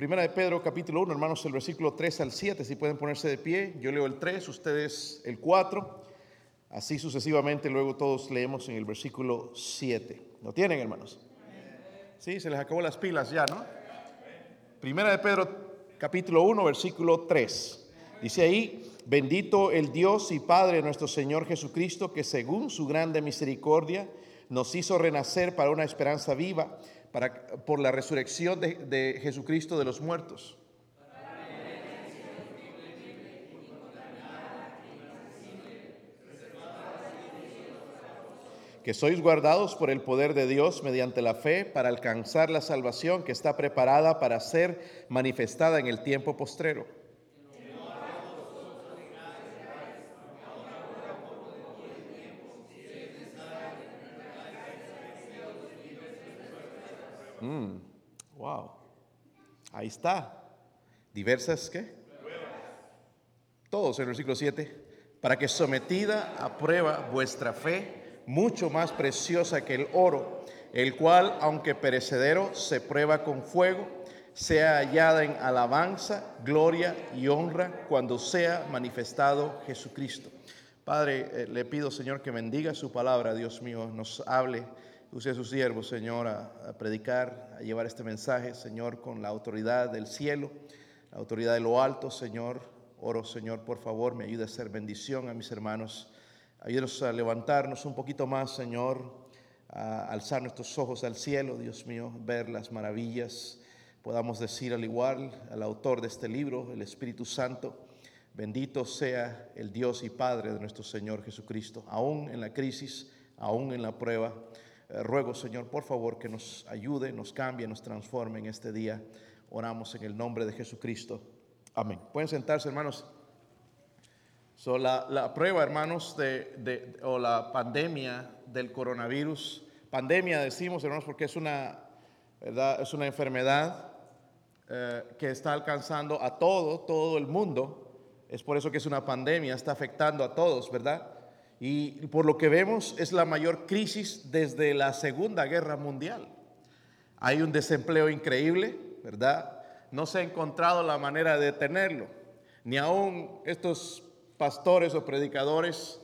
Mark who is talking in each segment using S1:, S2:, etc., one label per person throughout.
S1: Primera de Pedro capítulo 1, hermanos, el versículo 3 al 7, si pueden ponerse de pie, yo leo el 3, ustedes el 4, así sucesivamente, luego todos leemos en el versículo 7. ¿Lo tienen, hermanos? Sí, se les acabó las pilas ya, ¿no? Primera de Pedro capítulo 1, versículo 3. Dice ahí, bendito el Dios y Padre nuestro Señor Jesucristo, que según su grande misericordia nos hizo renacer para una esperanza viva para, por la resurrección de, de Jesucristo de los muertos. que sois guardados por el poder de Dios mediante la fe para alcanzar la salvación que está preparada para ser manifestada en el tiempo postrero. Mm, wow. Ahí está. Diversas, ¿qué? Todos en el versículo 7. Para que sometida a prueba vuestra fe, mucho más preciosa que el oro, el cual, aunque perecedero, se prueba con fuego, sea hallada en alabanza, gloria y honra cuando sea manifestado Jesucristo. Padre, eh, le pido, Señor, que bendiga su palabra, Dios mío, nos hable Use a sus siervos, Señor, a, predicar, a llevar este mensaje, Señor, con la autoridad del cielo, la autoridad de lo alto, Señor. Oro, Señor, por favor, me ayude a ser bendición a mis hermanos. Ayúdenos a levantarnos un poquito más, Señor, a alzar nuestros ojos al cielo, Dios mío, ver las maravillas. Podamos decir al igual al autor de este libro, el Espíritu Santo, bendito sea el Dios y Padre de nuestro Señor Jesucristo, aún en la crisis, aún en la prueba. Eh, ruego, Señor, por favor, que nos ayude, nos cambie, nos transforme en este día. Oramos en el nombre de Jesucristo. Amén. Pueden sentarse, hermanos. So, la, prueba, hermanos, de, o la pandemia del coronavirus. Pandemia decimos, hermanos, porque es una, ¿verdad? Es una enfermedad eh, que está alcanzando a todo, todo el mundo. Es por eso que es una pandemia, está afectando a todos, ¿verdad? Y por lo que vemos es la mayor crisis desde la Segunda Guerra Mundial. Hay un desempleo increíble, ¿verdad? No se ha encontrado la manera de detenerlo. Ni aún estos pastores o predicadores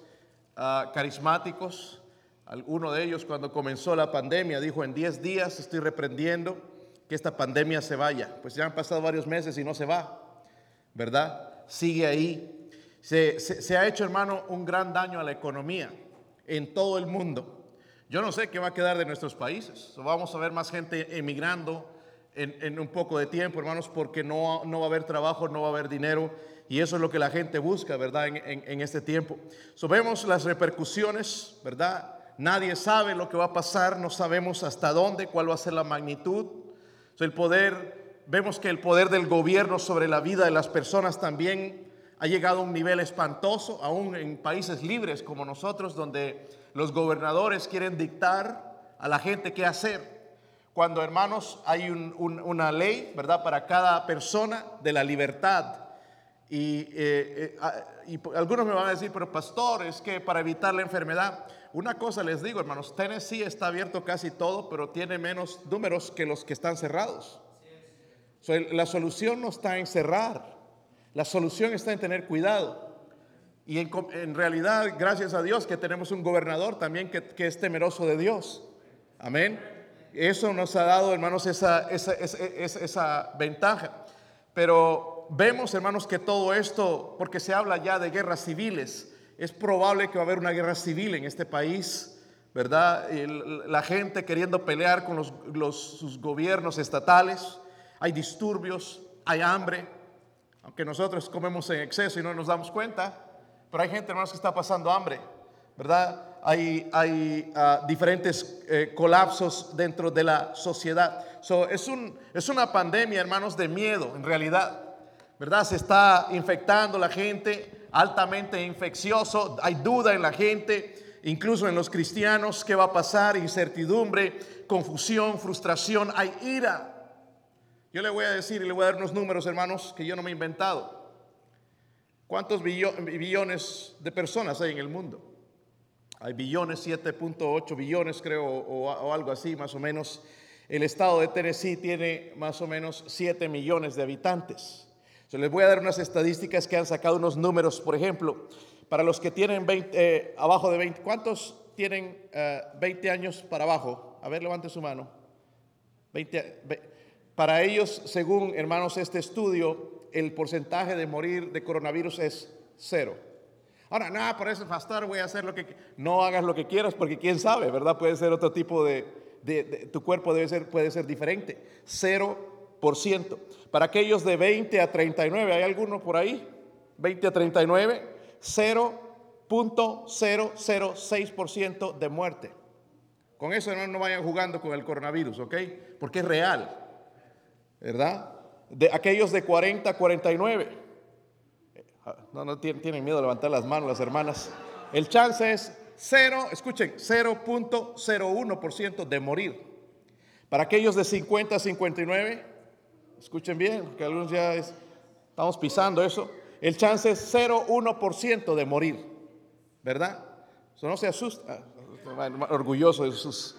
S1: ah, carismáticos, alguno de ellos cuando comenzó la pandemia dijo, en 10 días estoy reprendiendo que esta pandemia se vaya. Pues ya han pasado varios meses y no se va, ¿verdad? Sigue ahí se, ha hecho, hermano, un gran daño a la economía en todo el mundo. Yo no sé qué va a quedar de nuestros países. Vamos a ver más gente emigrando en, un poco de tiempo, hermanos, porque no, no, va a haber trabajo, no va a haber dinero. Y eso es lo que la gente busca, ¿verdad? En, este tiempo. So, vemos las repercusiones, ¿verdad? Nadie sabe lo que va a pasar, no sabemos hasta dónde, cuál va a ser la magnitud. el poder, vemos que el poder del gobierno sobre la vida de las personas también ha llegado a un nivel espantoso, aún en países libres como nosotros, donde los gobernadores quieren dictar a la gente qué hacer. Cuando, hermanos, hay una ley, ¿verdad?, para cada persona de la libertad. Y, eh, eh, y, algunos me van a decir, pero pastor, es que para evitar la enfermedad, una cosa les digo, hermanos, Tennessee está abierto casi todo, pero tiene menos números que los que están cerrados. la solución no está en cerrar, la solución está en tener cuidado. Y en, realidad, gracias a Dios que tenemos un gobernador también que, es temeroso de Dios. Amén. Eso nos ha dado, hermanos, esa, esa, esa, ventaja. Pero vemos, hermanos, que todo esto, porque se habla ya de guerras civiles, es probable que va a haber una guerra civil en este país, ¿verdad? la gente queriendo pelear con los, sus gobiernos estatales, hay disturbios, hay hambre, aunque nosotros comemos en exceso y no nos damos cuenta, pero hay gente, hermanos, que está pasando hambre, ¿verdad? Hay, ah, diferentes eh, colapsos dentro de la sociedad. es, un, es una pandemia, hermanos, de miedo, en realidad, ¿verdad? Se está infectando la gente, altamente infeccioso, hay duda en la gente, incluso en los cristianos, ¿qué va a pasar? Incertidumbre, confusión, frustración, hay ira. Yo le voy a decir y le voy a dar unos números, hermanos, que yo no me he inventado. ¿Cuántos billones de personas hay en el mundo? Hay billones, 7.8 billones creo, o, algo así más o menos. El estado de Tennessee tiene más o menos 7 millones de habitantes. So, les voy a dar unas estadísticas que han sacado unos números, por ejemplo, para los que tienen 20, eh, abajo de 20, ¿cuántos tienen 20 años para abajo? A ver, levante su mano. 20, para ellos, según hermanos, este estudio, el porcentaje de morir de coronavirus es cero. Ahora, nada, por eso, pastor, voy a hacer lo que... No hagas lo que quieras porque quién sabe, ¿verdad? Puede ser otro tipo de... tu cuerpo debe ser, puede ser diferente. Cero por ciento. Para aquellos de 20 a 39, ¿hay alguno por ahí? 20 a 39, 0.006% de muerte. Con eso no, no vayan jugando con el coronavirus, ¿ok? Porque es real. ¿Verdad? De aquellos de 40 a 49. No, no tienen, miedo de levantar las manos las hermanas. El chance es 0, escuchen, 0.01% de morir. Para aquellos de 50 a 59, escuchen bien, que algunos ya estamos pisando eso. El chance es 0.1% de morir, ¿verdad? Eso no se asusta, orgulloso de sus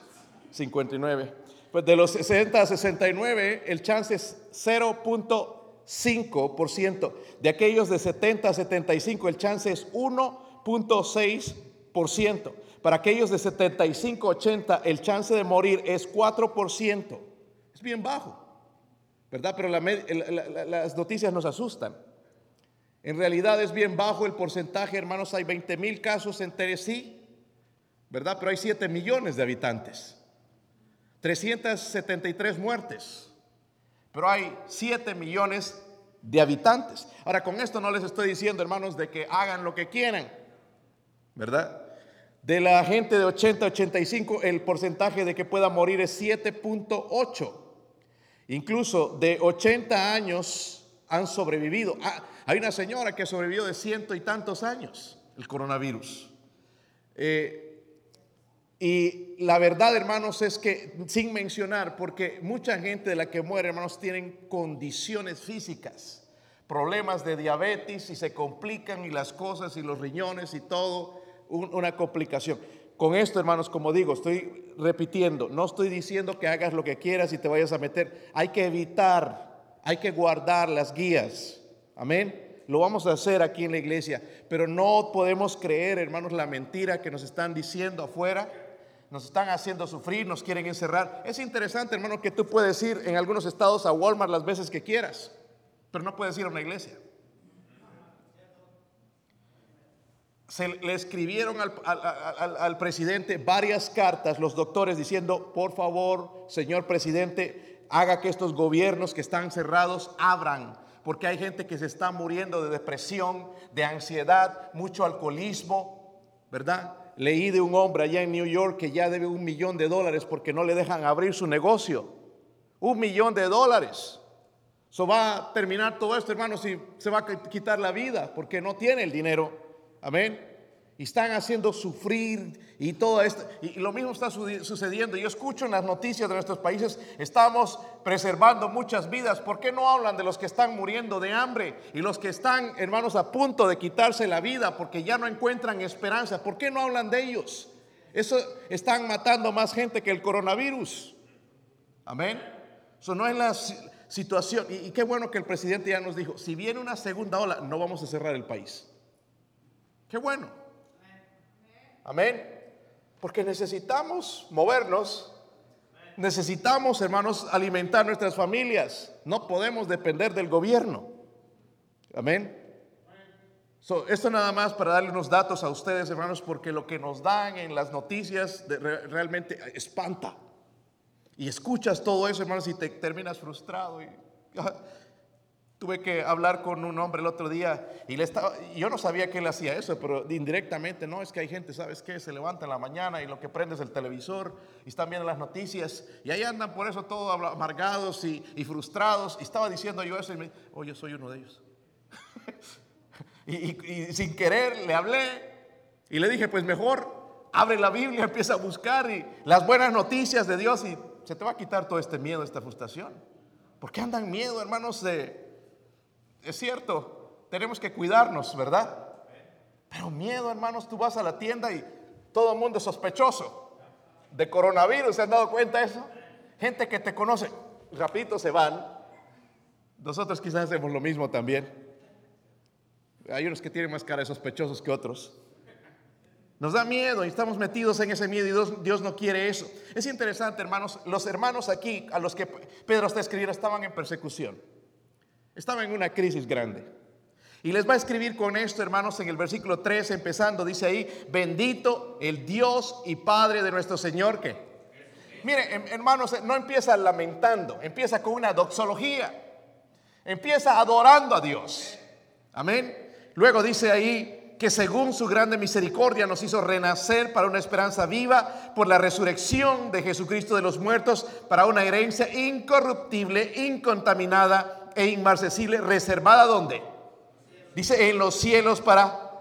S1: 59. Pues de los 60 a 69, el chance es 0.5%. De aquellos de 70 a 75, el chance es 1.6%. Para aquellos de 75 a 80, el chance de morir es 4%. Es bien bajo, ¿verdad? Pero las noticias nos asustan. En realidad es bien bajo el porcentaje, hermanos. Hay 20 mil casos en Tennessee, ¿verdad? Pero hay 7 millones de habitantes. 373 muertes, pero hay 7 millones de habitantes. Ahora, con esto no les estoy diciendo, hermanos, de que hagan lo que quieran, ¿verdad? De la gente de 80 a 85, el porcentaje de que pueda morir es 7.8. Incluso de 80 años han sobrevivido. Ah, hay una señora que sobrevivió de ciento y tantos años el coronavirus. Eh, y la verdad, hermanos, es que sin mencionar, porque mucha gente de la que muere, hermanos, tienen condiciones físicas, problemas de diabetes y se complican y las cosas y los riñones y todo, una complicación. Con esto, hermanos, como digo, estoy repitiendo, no estoy diciendo que hagas lo que quieras y te vayas a meter. Hay que evitar, hay que guardar las guías. Amén lo vamos a hacer aquí en la iglesia, pero no podemos creer, hermanos, la mentira que nos están diciendo afuera nos están haciendo sufrir, nos quieren encerrar. Es interesante, hermano, que tú puedes ir en algunos estados a Walmart las veces que quieras, pero no puedes ir a una iglesia. Se le escribieron al, presidente varias cartas, los doctores, diciendo, por favor, señor presidente, haga que estos gobiernos que están cerrados abran, porque hay gente que se está muriendo de depresión, de ansiedad, mucho alcoholismo, ¿verdad? Leí de un hombre allá en New York que ya debe un millón de dólares porque no le dejan abrir su negocio. Un millón de dólares. Eso va a terminar todo esto, hermanos, y se va a quitar la vida porque no tiene el dinero. Amén y están haciendo sufrir y todo esto. Y lo mismo está sucediendo. Yo escucho en las noticias de nuestros países, estamos preservando muchas vidas. ¿Por qué no hablan de los que están muriendo de hambre y los que están, hermanos, a punto de quitarse la vida porque ya no encuentran esperanza? ¿Por qué no hablan de ellos? Eso están matando más gente que el coronavirus. Amén. Eso no es la situación. Y, y qué bueno que el presidente ya nos dijo, si viene una segunda ola, no vamos a cerrar el país. Qué bueno. Amén. Porque necesitamos movernos. Necesitamos, hermanos, alimentar nuestras familias. No podemos depender del gobierno. Amén. esto nada más para darle unos datos a ustedes, hermanos, porque lo que nos dan en las noticias realmente espanta. Y escuchas todo eso, hermanos, y te terminas frustrado. Tuve que hablar con un hombre el otro día y le estaba, yo no sabía que él hacía eso, pero indirectamente, no, es que hay gente, ¿sabes qué? Se levanta en la mañana y lo que prende es el televisor y están viendo las noticias y ahí andan por eso todos amargados y, frustrados. Y estaba diciendo yo eso y me oh, yo soy uno de ellos. y, sin querer le hablé y le dije, pues mejor abre la Biblia, empieza a buscar y las buenas noticias de Dios y se te va a quitar todo este miedo, esta frustración. ¿Por qué andan miedo, hermanos, de es cierto, tenemos que cuidarnos, ¿verdad? Pero miedo, hermanos, tú vas a la tienda y todo el mundo es sospechoso de coronavirus, ¿se han dado cuenta de eso? Gente que te conoce, rapidito se van. Nosotros quizás hacemos lo mismo también. Hay unos que tienen más cara de sospechosos que otros. Nos da miedo y estamos metidos en ese miedo y Dios, Dios, no quiere eso. Es interesante, hermanos, los hermanos aquí a los que Pedro está escribiendo estaban en persecución. Estaban en una crisis grande. Y les va a escribir con esto, hermanos, en el versículo 3, empezando, dice ahí, bendito el Dios y Padre de nuestro Señor que... Mire, hermanos, no empieza lamentando, empieza con una doxología, empieza adorando a Dios. Amén. Luego dice ahí que según su grande misericordia nos hizo renacer para una esperanza viva por la resurrección de Jesucristo de los muertos, para una herencia incorruptible, incontaminada e inmarcesible, reservada donde? Dice en los cielos para...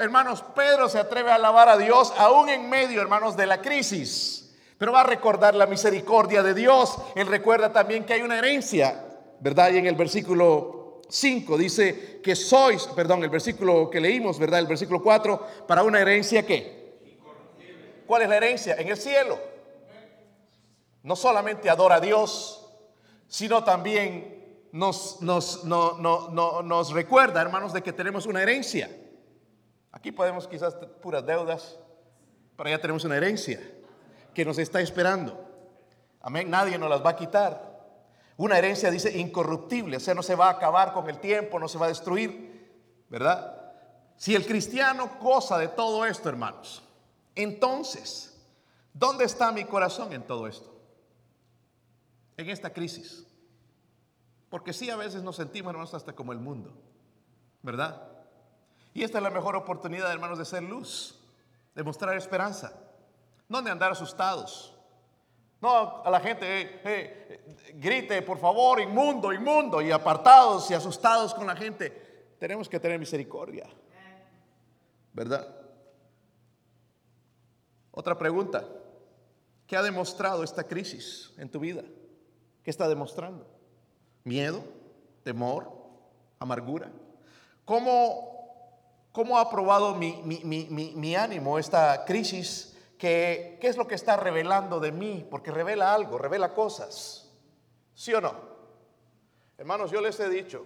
S1: hermanos, Pedro se atreve a alabar a Dios aún en medio, hermanos, de la crisis. Pero va a recordar la misericordia de Dios. Él recuerda también que hay una herencia, ¿verdad? Y en el versículo 5 dice que sois, perdón, el versículo que leímos, ¿verdad? El versículo 4, para una herencia que... ¿Cuál es la herencia? En el cielo. No solamente adora a Dios, sino también nos, nos, nos recuerda, hermanos, de que tenemos una herencia. Aquí podemos quizás puras deudas, pero ya tenemos una herencia que nos está esperando. Amén, nadie nos las va a quitar. Una herencia dice incorruptible, o sea, no se va a acabar con el tiempo, no se va a destruir, ¿verdad? Si el cristiano goza de todo esto, hermanos, entonces, ¿dónde está mi corazón en todo esto? En esta crisis. Porque sí, a veces nos sentimos, hermanos, hasta como el mundo, ¿verdad? Y esta es la mejor oportunidad, hermanos, de ser luz, de mostrar esperanza, no de andar asustados. No a la gente eh, eh, grite, por favor, inmundo, inmundo, y apartados y asustados con la gente. Tenemos que tener misericordia, ¿verdad? Otra pregunta, ¿qué ha demostrado esta crisis en tu vida? ¿Qué está demostrando? Miedo, temor, amargura. ¿Cómo, cómo ha probado mi, mi, ánimo esta crisis? ¿Qué es lo que está revelando de mí? Porque revela algo, revela cosas. ¿Sí o no? Hermanos, yo les he dicho,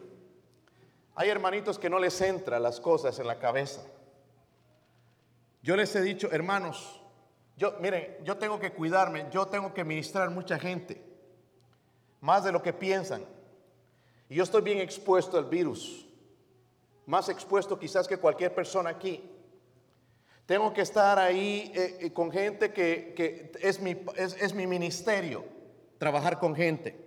S1: hay hermanitos que no les entra las cosas en la cabeza. Yo les he dicho, hermanos, yo, miren, yo tengo que cuidarme, yo tengo que ministrar mucha gente, más de lo que piensan. Yo estoy bien expuesto al virus, más expuesto quizás que cualquier persona aquí. Tengo que estar ahí eh, eh, con gente que, es, mi, ministerio, trabajar con gente.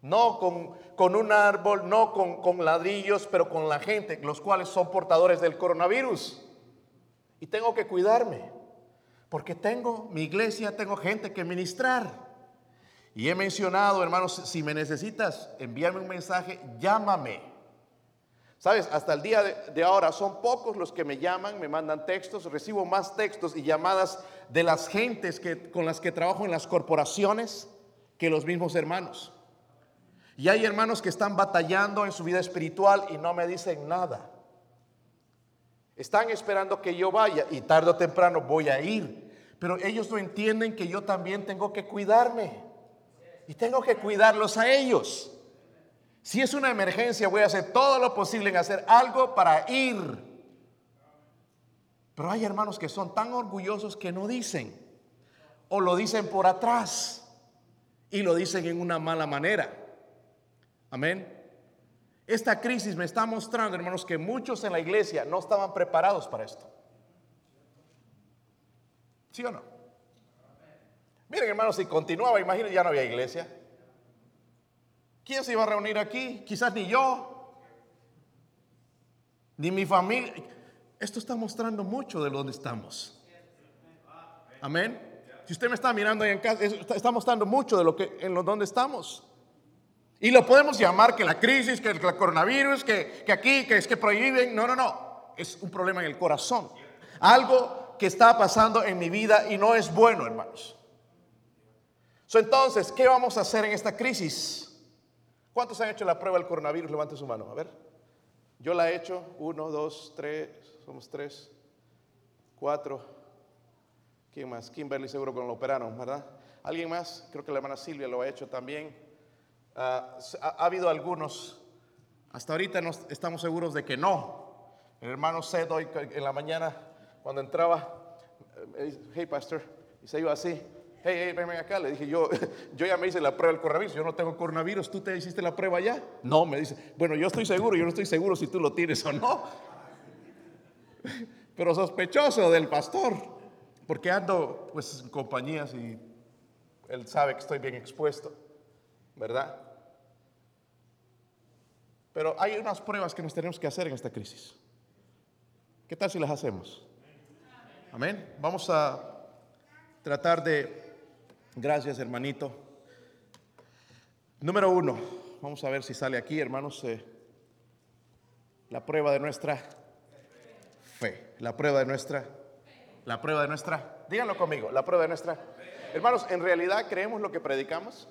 S1: No con, con un árbol, no con, con ladrillos, pero con la gente, los cuales son portadores del coronavirus. Y tengo que cuidarme, porque tengo mi iglesia, tengo gente que ministrar. Y he mencionado, hermanos, si me necesitas envíame un mensaje, llámame. Sabes, hasta el día de, ahora son pocos los que me llaman, me mandan textos, recibo más textos y llamadas de las gentes que, con las que trabajo en las corporaciones que los mismos hermanos. Y hay hermanos que están batallando en su vida espiritual y no me dicen nada. Están esperando que yo vaya y tarde o temprano voy a ir. Pero ellos no entienden que yo también tengo que cuidarme y tengo que cuidarlos a ellos. Si es una emergencia, voy a hacer todo lo posible en hacer algo para ir. Pero hay hermanos que son tan orgullosos que no dicen, o lo dicen por atrás, y lo dicen en una mala manera. Amén. Esta crisis me está mostrando, hermanos, que muchos en la iglesia no estaban preparados para esto. ¿Sí o no? Miren, hermanos, si continuaba, imagínense, ya no había iglesia. ¿Quién se iba a reunir aquí? Quizás ni yo, ni mi familia. Esto está mostrando mucho de dónde estamos. Amén. Si usted me está mirando ahí en casa, está mostrando mucho de lo que en lo donde estamos. Y lo podemos llamar que la crisis, que el coronavirus, que, que aquí, que es que prohíben. No, no, no. Es un problema en el corazón. Algo que está pasando en mi vida y no es bueno, hermanos entonces, ¿qué vamos a hacer en esta crisis? ¿Cuántos han hecho la prueba del coronavirus? Levante su mano, a ver. Yo la he hecho, uno, dos, tres, somos tres, cuatro. ¿Quién más? Kimberly seguro con lo operaron, ¿verdad? ¿Alguien más? Creo que la hermana Silvia lo ha hecho también. S- ha, ha habido algunos, hasta ahorita no estamos seguros de que no. El hermano Seth hoy en la mañana, cuando entraba, eh, hey pastor, y se iba así, hey, hey, ven acá. Le dije, yo, yo ya me hice la prueba del coronavirus, yo no tengo coronavirus, ¿tú te hiciste la prueba ya? No, me dice, bueno, yo estoy seguro, yo no estoy seguro si tú lo tienes o no. Pero sospechoso del pastor, porque ando pues en compañías y él sabe que estoy bien expuesto, ¿verdad? Pero hay unas pruebas que nos tenemos que hacer en esta crisis. ¿Qué tal si las hacemos? Amén. Vamos a tratar de, gracias hermanito. Número uno, vamos a ver si sale aquí, hermanos, eh, la prueba de nuestra fe. La prueba de nuestra, la prueba de nuestra, díganlo conmigo, la prueba de nuestra. Hermanos, ¿en realidad creemos lo que predicamos?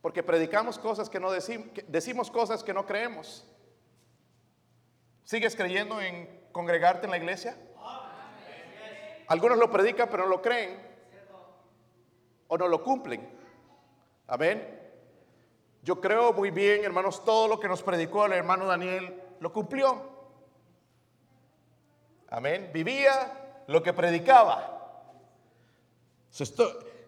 S1: Porque predicamos cosas que no decimos, decimos cosas que no creemos. ¿Sigues creyendo en congregarte en la iglesia? Algunos lo predican pero no lo creen. O no lo cumplen. Amén. Yo creo muy bien, hermanos, todo lo que nos predicó el hermano Daniel lo cumplió. Amén. Vivía lo que predicaba.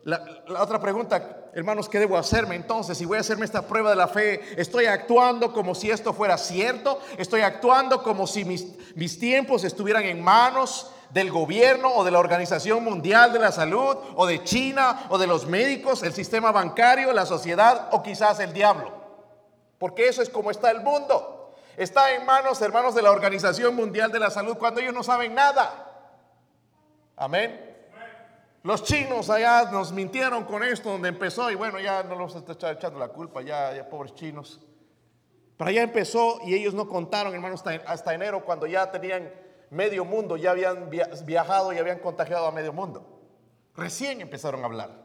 S1: La, la otra pregunta, hermanos, ¿qué debo hacerme entonces? Si voy a hacerme esta prueba de la fe, ¿estoy actuando como si esto fuera cierto? ¿Estoy actuando como si mis, mis tiempos estuvieran en manos del gobierno o de la Organización Mundial de la Salud o de China o de los médicos, el sistema bancario, la sociedad o quizás el diablo? Porque eso es como está el mundo. Está en manos, hermanos, de la Organización Mundial de la Salud cuando ellos no saben nada. Amén. Los chinos allá nos mintieron con esto donde empezó y bueno, ya no los está echando la culpa, ya, ya pobres chinos. Pero allá empezó y ellos no contaron, hermanos, hasta, hasta enero cuando ya tenían medio mundo, ya habían via- viajado y habían contagiado a medio mundo. Recién empezaron a hablar.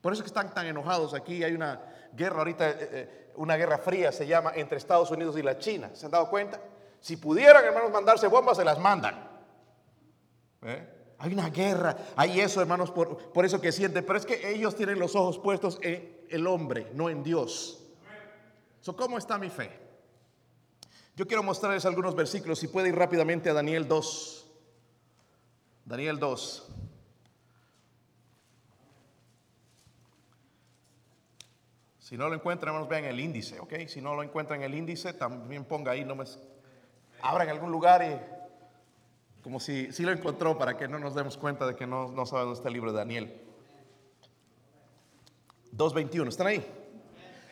S1: Por eso que están tan enojados aquí. Hay una guerra ahorita, eh, eh, una guerra fría se llama entre Estados Unidos y la China. ¿Se han dado cuenta? Si pudieran, hermanos, mandarse bombas, se las mandan. ¿Eh? Hay una guerra, hay eso, hermanos, por, por eso que sienten. Pero es que ellos tienen los ojos puestos en el hombre, no en Dios. So, ¿Cómo está mi fe? Yo quiero mostrarles algunos versículos. Si puede ir rápidamente a Daniel 2. Daniel 2. Si no lo encuentran, hermanos, vean el índice, ¿ok? Si no lo encuentran en el índice, también ponga ahí, no me... Abra en algún lugar y como si, si lo encontró para que no nos demos cuenta de que no, no sabe dónde está el libro de Daniel. 2.21, ¿están ahí?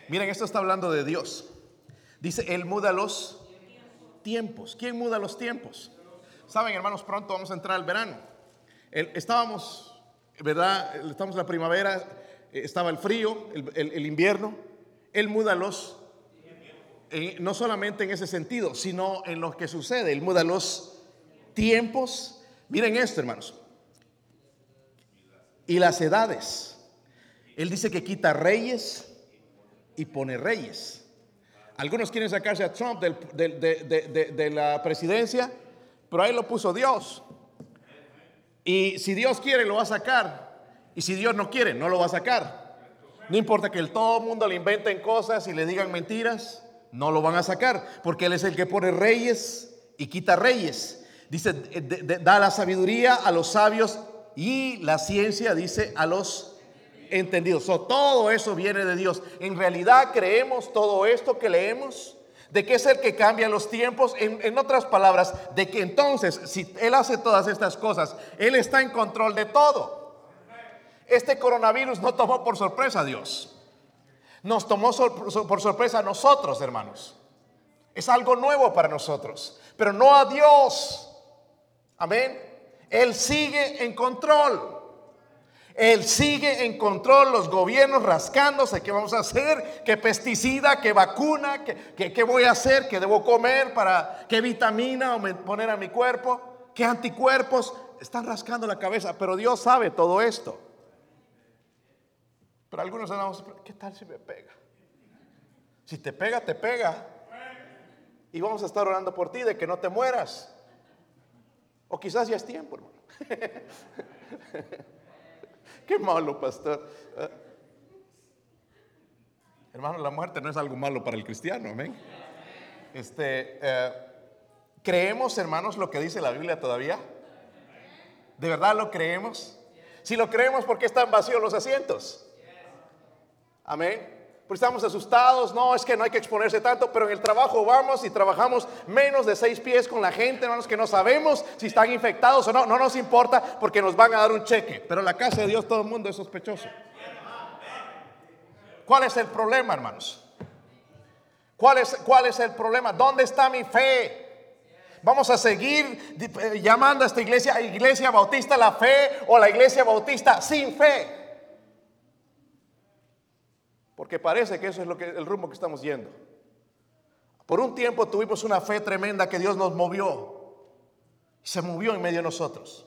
S1: Miren, esto está hablando de Dios. Dice, Él muda los tiempos. ¿Quién muda los tiempos? Saben, hermanos, pronto vamos a entrar al verano. El- estábamos, ¿verdad? Estamos en la primavera, eh, estaba el frío, el, el- el invierno. Él muda los, eh, no solamente en ese sentido, sino en lo que sucede. Él muda los tiempos. Miren esto, hermanos. Y las edades. Él dice que quita reyes y pone reyes. Algunos quieren sacarse a Trump de, la presidencia, pero ahí lo puso Dios. Y si Dios quiere, lo va a sacar. Y si Dios no quiere, no lo va a sacar. No importa que el todo mundo le inventen cosas y le digan mentiras, no lo van a sacar, porque Él es el que pone reyes y quita reyes. Dice, de- da la sabiduría a los sabios y la ciencia, dice, a los entendidos. So, todo eso viene de Dios. En realidad creemos todo esto que leemos, de que es el que cambia los tiempos. En, otras palabras, de que entonces, si Él hace todas estas cosas, Él está en control de todo. Este coronavirus no tomó por sorpresa a Dios. Nos tomó por sorpresa a nosotros, hermanos. Es algo nuevo para nosotros, pero no a Dios. Amén. Él sigue en control. Él sigue en control, los gobiernos rascándose, ¿qué vamos a hacer? ¿Qué pesticida? ¿Qué vacuna? ¿Qué, qué- voy a hacer? ¿Qué debo comer? para ¿Qué vitamina o poner a mi cuerpo? ¿Qué anticuerpos? Están rascando la cabeza, pero Dios sabe todo esto. Pero algunos andamos, ¿qué tal si me pega? Si te pega, te pega. Y vamos a estar orando por ti de que no te mueras. O quizás ya es tiempo, hermano. Qué malo, pastor. Ah. Hermano, la muerte no es algo malo para el cristiano, amén. Este, eh, ¿Creemos, hermanos, lo que dice la Biblia todavía? ¿De verdad lo creemos? Si lo creemos, ¿por qué están vacíos los asientos? Amén. Pues estamos asustados, no, es que no hay que exponerse tanto, pero en el trabajo vamos y trabajamos menos de seis pies con la gente, hermanos, que no sabemos si están infectados o no, no nos importa porque nos van a dar un cheque. Pero la casa de Dios todo el mundo es sospechoso. ¿Cuál es el problema, hermanos? ¿Cuál es, cuál es el problema? ¿Dónde está mi fe? Vamos a seguir eh, llamando a esta iglesia iglesia bautista la fe o la iglesia bautista sin fe. Porque parece que eso es lo que, el rumbo que estamos yendo. Por un tiempo tuvimos una fe tremenda que Dios nos movió. Se movió en medio de nosotros.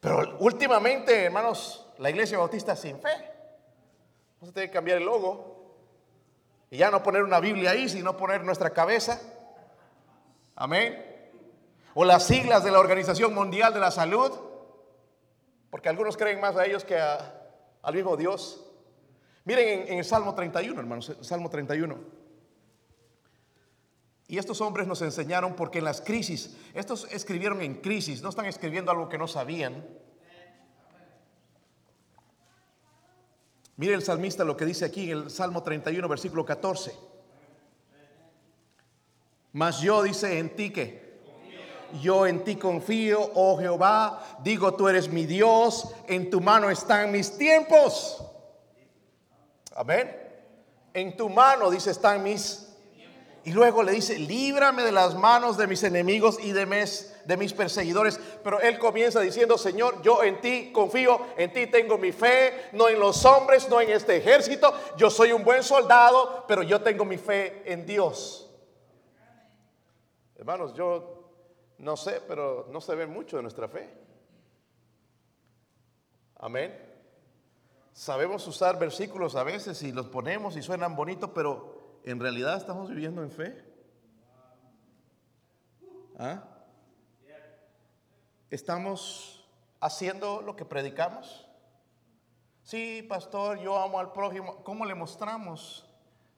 S1: Pero últimamente, hermanos, la iglesia bautista sin fe. Vamos a tener que cambiar el logo. Y ya no poner una Biblia ahí, sino poner nuestra cabeza. Amén. O las siglas de la Organización Mundial de la Salud. Porque algunos creen más a ellos que al mismo Dios. Miren en, el Salmo 31, hermanos, Salmo 31. Y estos hombres nos enseñaron porque en las crisis, estos escribieron en crisis, no están escribiendo algo que no sabían. Mire el salmista lo que dice aquí en el Salmo 31, versículo 14. Mas yo dice en ti que yo en ti confío, oh Jehová, digo tú eres mi Dios, en tu mano están mis tiempos. Amén. En tu mano, dice, están mis... Y luego le dice, líbrame de las manos de mis enemigos y de mis, de mis perseguidores. Pero él comienza diciendo, Señor, yo en ti confío, en ti tengo mi fe, no en los hombres, no en este ejército. Yo soy un buen soldado, pero yo tengo mi fe en Dios. Hermanos, yo no sé, pero no se ve mucho de nuestra fe. Amén. Sabemos usar versículos a veces y los ponemos y suenan bonitos, pero en realidad estamos viviendo en fe. ¿Ah? ¿Estamos haciendo lo que predicamos? Sí, pastor, yo amo al prójimo. ¿Cómo le mostramos?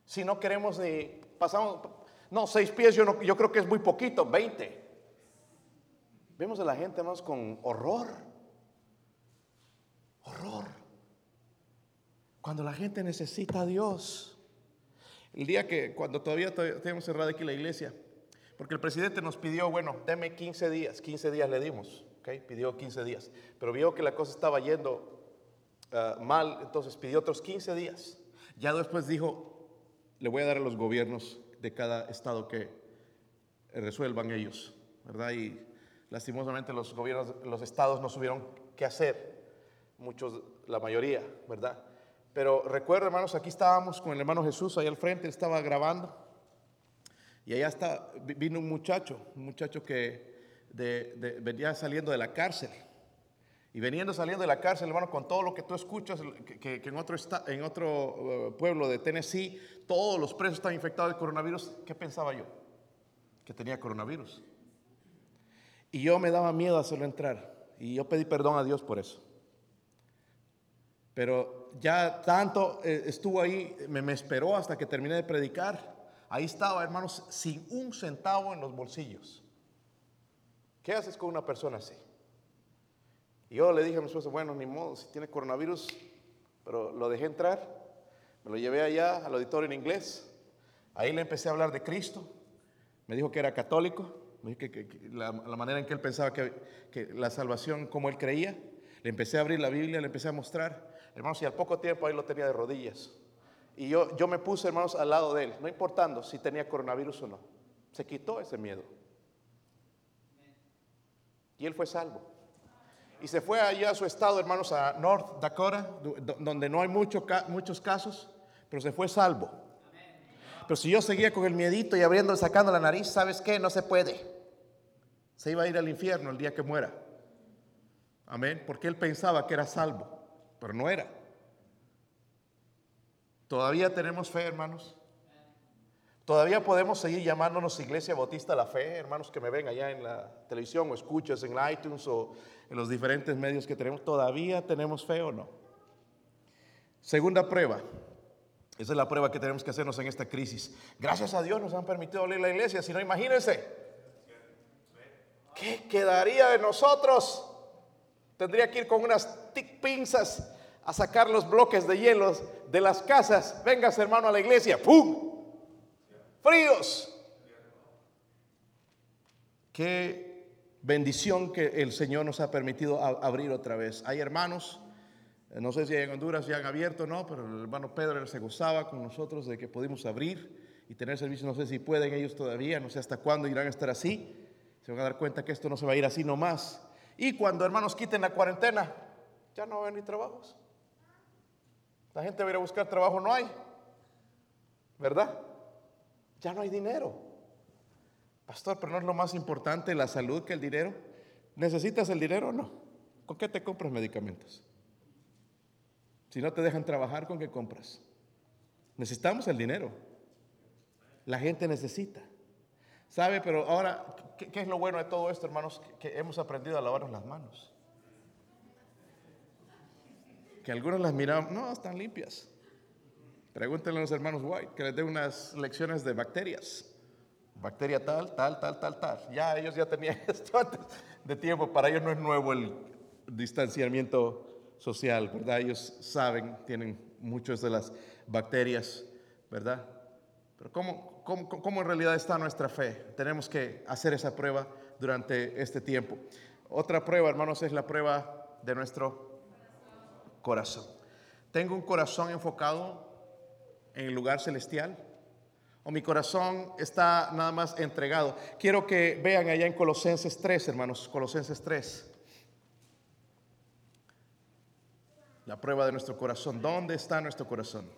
S1: Si no queremos de, pasamos, no, seis pies yo, no, yo creo que es muy poquito, veinte. Vemos a la gente más con horror, horror. Cuando la gente necesita a Dios. El día que, cuando todavía tenemos cerrada aquí la iglesia, porque el presidente nos pidió, bueno, deme 15 días, 15 días le dimos, ¿ok? Pidió 15 días, pero vio que la cosa estaba yendo ah, mal, entonces pidió otros 15 días. Ya después dijo, le voy a dar a los gobiernos de cada estado que resuelvan ellos, ¿verdad? Y lastimosamente los gobiernos, los estados no supieron qué hacer, muchos, la mayoría, ¿verdad? Pero recuerdo, hermanos, aquí estábamos con el hermano Jesús, ahí al frente, él estaba grabando. Y allá está, vino un muchacho, un muchacho que venía saliendo de la cárcel. Y veniendo saliendo de la cárcel, hermano, con todo lo que tú escuchas, que, en otro, en otro uh, pueblo de Tennessee, todos los presos están infectados de coronavirus, ¿qué pensaba yo? Que tenía coronavirus. Y yo me daba miedo hacerlo entrar. Y yo pedí perdón a Dios por eso. Pero ya tanto eh, estuvo ahí, me, esperó hasta que terminé de predicar. Ahí estaba, hermanos, sin un centavo en los bolsillos. ¿Qué haces con una persona así? Y yo le dije a mi esposa, bueno, ni modo, si tiene coronavirus, pero lo dejé entrar, me lo llevé allá al auditorio en inglés, ahí le empecé a hablar de Cristo, me dijo que era católico, me dijo que, la, manera en que él pensaba que, que la salvación, como él creía, le empecé a abrir la Biblia, le empecé a mostrar, Hermanos, y al poco tiempo ahí lo tenía de rodillas. Y yo, yo me puse, hermanos, al lado de él, no importando si tenía coronavirus o no. Se quitó ese miedo. Y él fue salvo. Y se fue allá a su estado, hermanos, a North Dakota, donde no hay mucho, muchos casos, pero se fue salvo. Pero si yo seguía con el miedito y abriendo, sacando la nariz, ¿sabes qué? No se puede. Se iba a ir al infierno el día que muera. Amén. Porque él pensaba que era salvo pero no era. Todavía tenemos fe, hermanos. Todavía podemos seguir llamándonos Iglesia Bautista la Fe, hermanos que me ven allá en la televisión o escuchas en iTunes o en los diferentes medios que tenemos. ¿Todavía tenemos fe o no? Segunda prueba. Esa es la prueba que tenemos que hacernos en esta crisis. Gracias a Dios nos han permitido abrir la iglesia, si no imagínense. ¿Qué quedaría de nosotros? Tendría que ir con unas tic pinzas a sacar los bloques de hielos de las casas. Vengas hermano a la iglesia. ¡Pum! Fríos. Qué bendición que el Señor nos ha permitido abrir otra vez. Hay hermanos, eh, no sé si en Honduras ya han abierto o no, pero el hermano Pedro se gozaba con nosotros de que pudimos abrir y tener servicio. No sé si pueden ellos todavía, no sé hasta cuándo irán a estar así. Se van a dar cuenta que esto no se va a ir así nomás. Y cuando hermanos quiten la cuarentena, ya no va a haber ni trabajos. La gente va a ir a buscar trabajo, no hay. ¿Verdad? Ya no hay dinero. Pastor, pero no es lo más importante la salud que el dinero. ¿Necesitas el dinero o no? ¿Con qué te compras medicamentos? Si no te dejan trabajar, ¿con qué compras? Necesitamos el dinero. La gente necesita. ¿Sabe? Pero ahora, ¿qué, es lo bueno de todo esto, hermanos? Que, hemos aprendido a lavarnos las manos. Que algunos las miramos, no, están limpias. Pregúntenle a los hermanos White que les dé unas lecciones de bacterias bacteria tal, tal, tal, tal, tal. Ya ellos ya tenían esto antes de tiempo, para ellos no es nuevo el distanciamiento social, ¿verdad? Ellos saben, tienen muchas de las bacterias, ¿verdad? Pero ¿cómo, cómo, cómo en realidad está nuestra fe? Tenemos que hacer esa prueba durante este tiempo. Otra prueba, hermanos, es la prueba de nuestro corazón. Tengo un corazón enfocado en el lugar celestial o mi corazón está nada más entregado. Quiero que vean allá en Colosenses 3, hermanos, Colosenses 3. La prueba de nuestro corazón. ¿Dónde está nuestro corazón?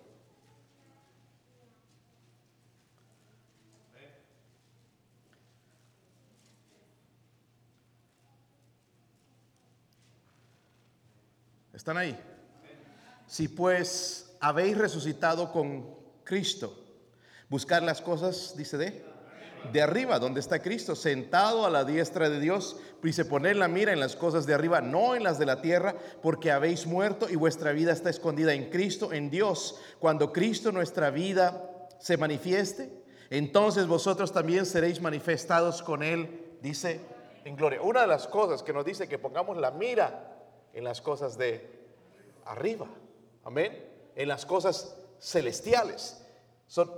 S1: ¿Están ahí? Si pues habéis resucitado con Cristo, Buscar las cosas, dice de, de arriba, donde está Cristo, sentado a la diestra de Dios. Dice, poner la mira en las cosas de arriba, no en las de la tierra, porque habéis muerto y vuestra vida está escondida en Cristo, en Dios. Cuando Cristo nuestra vida se manifieste, entonces vosotros también seréis manifestados con Él, dice, en gloria. Una de las cosas que nos dice que pongamos la mira en las cosas de arriba, en las cosas celestiales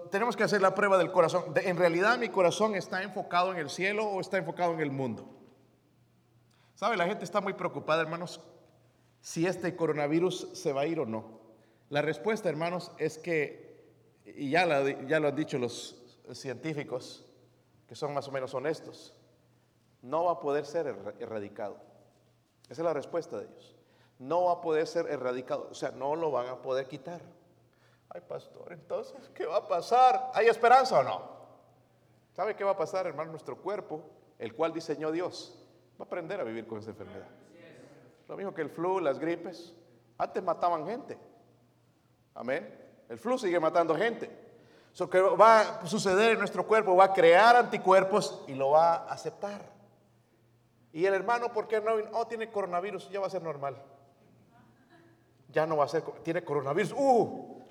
S1: tenemos que hacer la prueba del corazón. ¿En realidad mi corazón está enfocado en el cielo o está enfocado en el mundo? ¿Sabe? La gente está muy preocupada, hermanos, si este coronavirus se va a ir o no. La respuesta, hermanos, es que, y ya, ya lo han dicho los científicos, que son más o menos honestos, no va a poder ser erradicado. Esa es la respuesta de ellos. No va a poder ser erradicado, o sea, no lo van a poder quitar. Ay, pastor, entonces, ¿qué va a pasar? ¿Hay esperanza o no? ¿Sabe qué va a pasar, hermano? Nuestro cuerpo, el cual diseñó Dios, va a aprender a vivir con esa enfermedad. Lo mismo que el flu, las gripes. Antes mataban gente. Amén. El flu sigue matando gente. Eso que va a suceder en nuestro cuerpo, va a crear anticuerpos y lo va a aceptar. Y el hermano, ¿por qué no? Oh, tiene coronavirus, ya va a ser normal. Ya no va a ser, tiene coronavirus. Uh,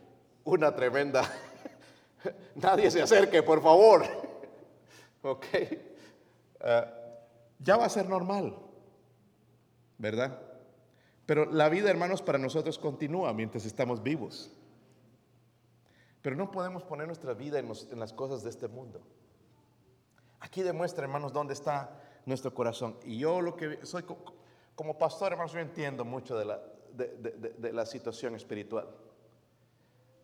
S1: una tremenda. Nadie se acerque, por favor. ok. Eh, ya va a ser normal, ¿verdad? Pero la vida, hermanos, para nosotros continúa mientras estamos vivos. Pero no podemos poner nuestra vida en, las cosas de este mundo. Aquí demuestra, hermanos, dónde está nuestro corazón. Y yo lo que soy como pastor, hermanos, yo entiendo mucho de la, de la situación espiritual.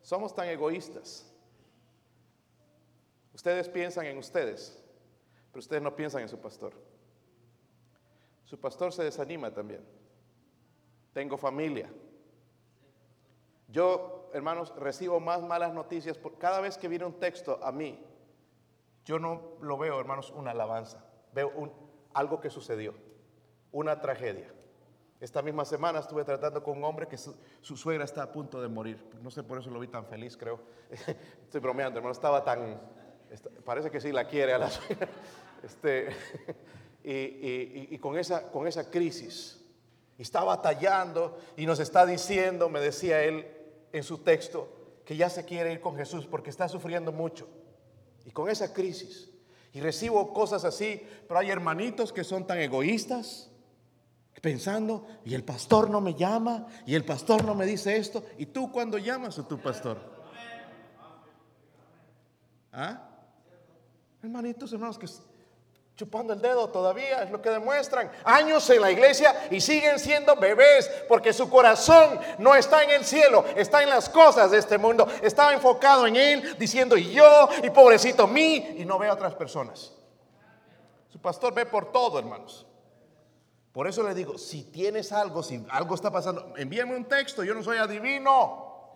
S1: Somos tan egoístas. Ustedes piensan en ustedes, pero ustedes no piensan en su pastor. Su pastor se desanima también. Tengo familia. Yo, hermanos, recibo más malas noticias. Por, cada vez que viene un texto a mí, yo no lo veo, hermanos, una alabanza. Veo un, algo que sucedió, una tragedia. Esta misma semana estuve tratando con un hombre que su, suegra está a punto de morir. No sé, por eso lo vi tan feliz, creo. Estoy bromeando, hermano. Estaba tan. parece que sí la quiere a la suegra. Este, y, con, esa, con esa crisis. Y está batallando y nos está diciendo, me decía él, en su texto que ya se quiere ir con Jesús porque está sufriendo mucho. Y con esa crisis. Y recibo cosas así, pero hay hermanitos que son tan egoístas, pensando, y el pastor no me llama, y el pastor no me dice esto, y tú cuando llamas a tu pastor. ¿Ah? Hermanitos, hermanos, que chupando el dedo todavía, es lo que demuestran. Años en la iglesia y siguen siendo bebés porque su corazón no está en el cielo, está en las cosas de este mundo, está enfocado en él, diciendo y yo, y pobrecito mí, y no ve a otras personas. Su pastor ve por todo, hermanos. Por eso le digo, si tienes algo, si algo está pasando, envíame un texto, yo no soy adivino.